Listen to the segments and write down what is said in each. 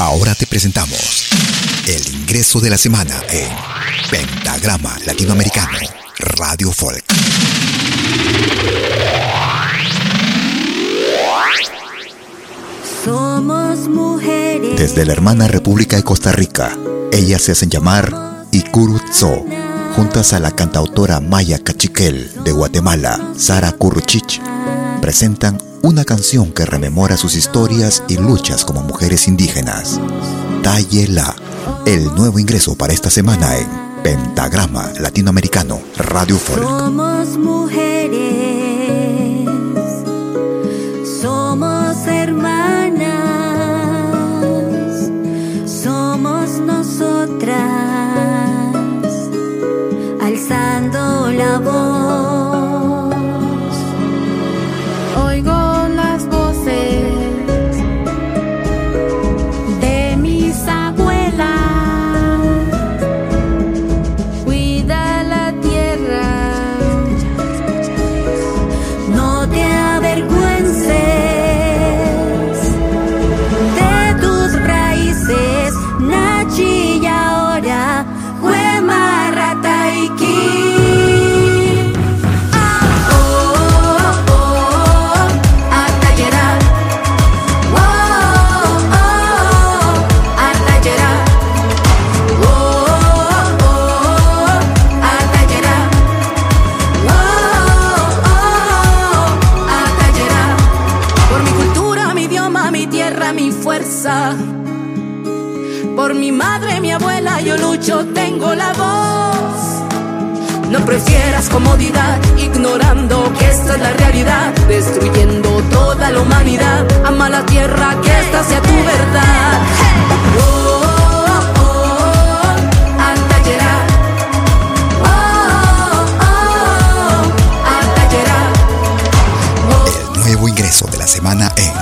Ahora te presentamos el ingreso de la semana en Pentagrama Latinoamericano, Radio Folk. Somos mujeres. Desde la hermana República de Costa Rica, ellas se hacen llamar Ikurutso, juntas a la cantautora Maya Cachiquel de Guatemala, Sara Kuruchich, presentan una canción que rememora sus historias y luchas como mujeres indígenas. Tayela, el nuevo ingreso para esta semana en Pentagrama Latinoamericano Radio Folk. Mi madre, mi abuela, yo lucho, tengo la voz. No prefieras comodidad, ignorando que esta es la realidad, destruyendo toda la humanidad. Ama la tierra, que esta sea tu verdad. Oh, oh. Oh, oh. El nuevo ingreso de la semana en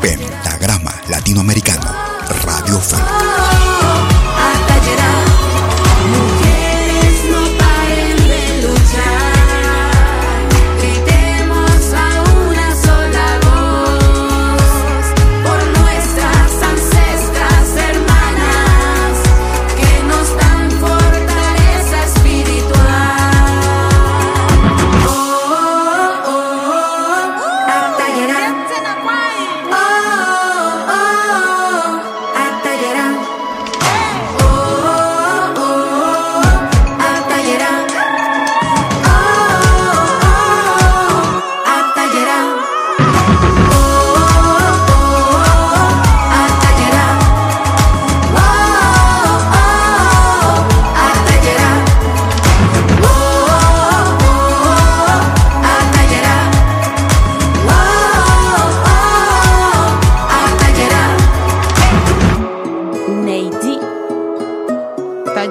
Pentagrama Latinoamericano Radio Folk.